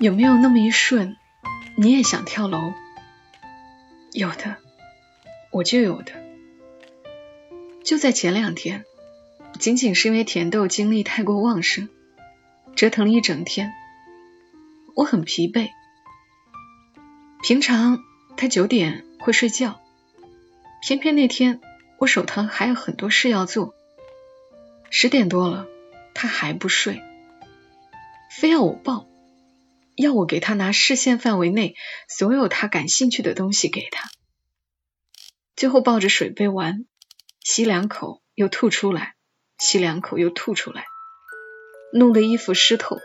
有没有那么一瞬，你也想跳楼？有的，我就有的。就在前两天，仅仅是因为甜豆精力太过旺盛，折腾了一整天，我很疲惫。平常他九点会睡觉，偏偏那天我手头还有很多事要做，十点多了他还不睡，非要我抱，要我给他拿视线范围内所有他感兴趣的东西给他，最后抱着水杯玩，吸两口又吐出来，吸两口又吐出来，弄得衣服湿透，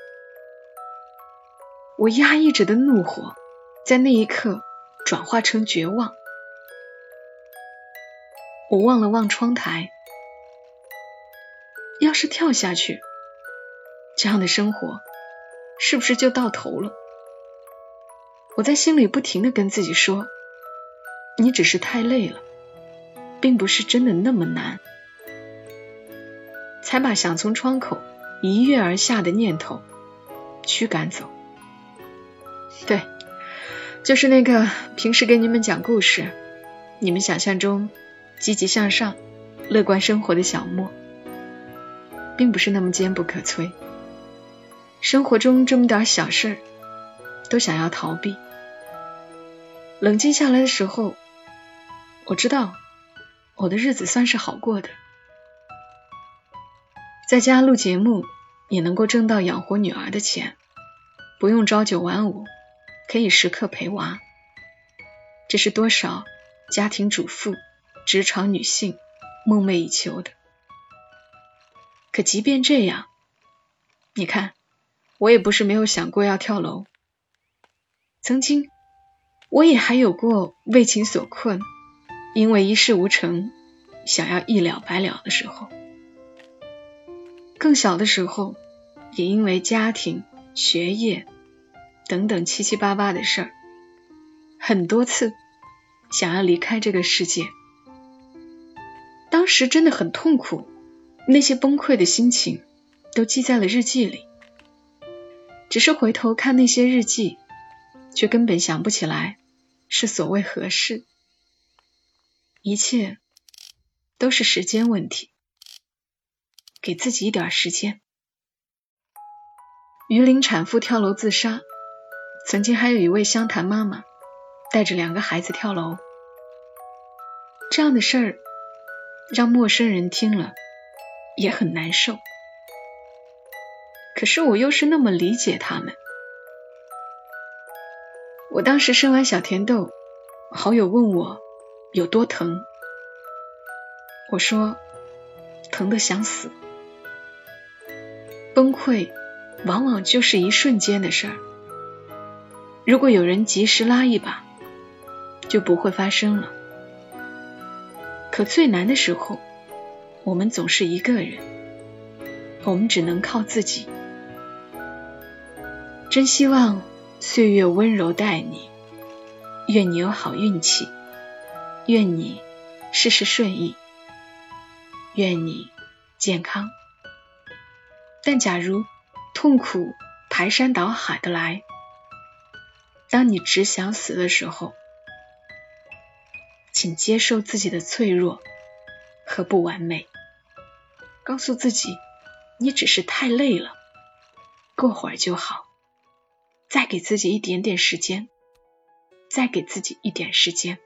我压抑着的怒火。在那一刻，转化成绝望。我望了望窗台，要是跳下去，这样的生活是不是就到头了？我在心里不停的跟自己说：“你只是太累了，并不是真的那么难。”才把想从窗口一跃而下的念头驱赶走。对。就是那个平时给你们讲故事，你们想象中积极向上、乐观生活的小莫，并不是那么坚不可摧。生活中这么点小事儿，都想要逃避。冷静下来的时候，我知道我的日子算是好过的，在家录节目也能够挣到养活女儿的钱，不用朝九晚五。可以时刻陪娃，这是多少家庭主妇、职场女性梦寐以求的。可即便这样，你看，我也不是没有想过要跳楼。曾经，我也还有过为情所困，因为一事无成，想要一了百了的时候。更小的时候，也因为家庭、学业。等等七七八八的事儿，很多次想要离开这个世界，当时真的很痛苦，那些崩溃的心情都记在了日记里。只是回头看那些日记，却根本想不起来是所谓何事。一切都是时间问题，给自己一点时间。榆林产妇跳楼自杀。曾经还有一位湘潭妈妈带着两个孩子跳楼，这样的事儿让陌生人听了也很难受。可是我又是那么理解他们。我当时生完小甜豆，好友问我有多疼，我说疼得想死。崩溃往往就是一瞬间的事儿。如果有人及时拉一把，就不会发生了。可最难的时候，我们总是一个人，我们只能靠自己。真希望岁月温柔待你，愿你有好运气，愿你事事顺意，愿你健康。但假如痛苦排山倒海的来，当你只想死的时候，请接受自己的脆弱和不完美，告诉自己，你只是太累了，过会儿就好。再给自己一点点时间，再给自己一点时间。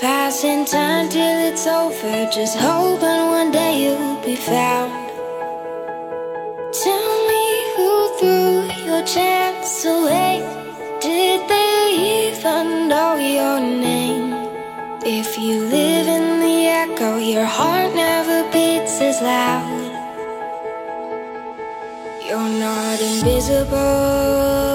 Passing time till it's over, just hoping one day you'll be found. Tell me who threw your chance away. If you live in the echo, your heart never beats as loud. You're not invisible.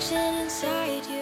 reflection inside you.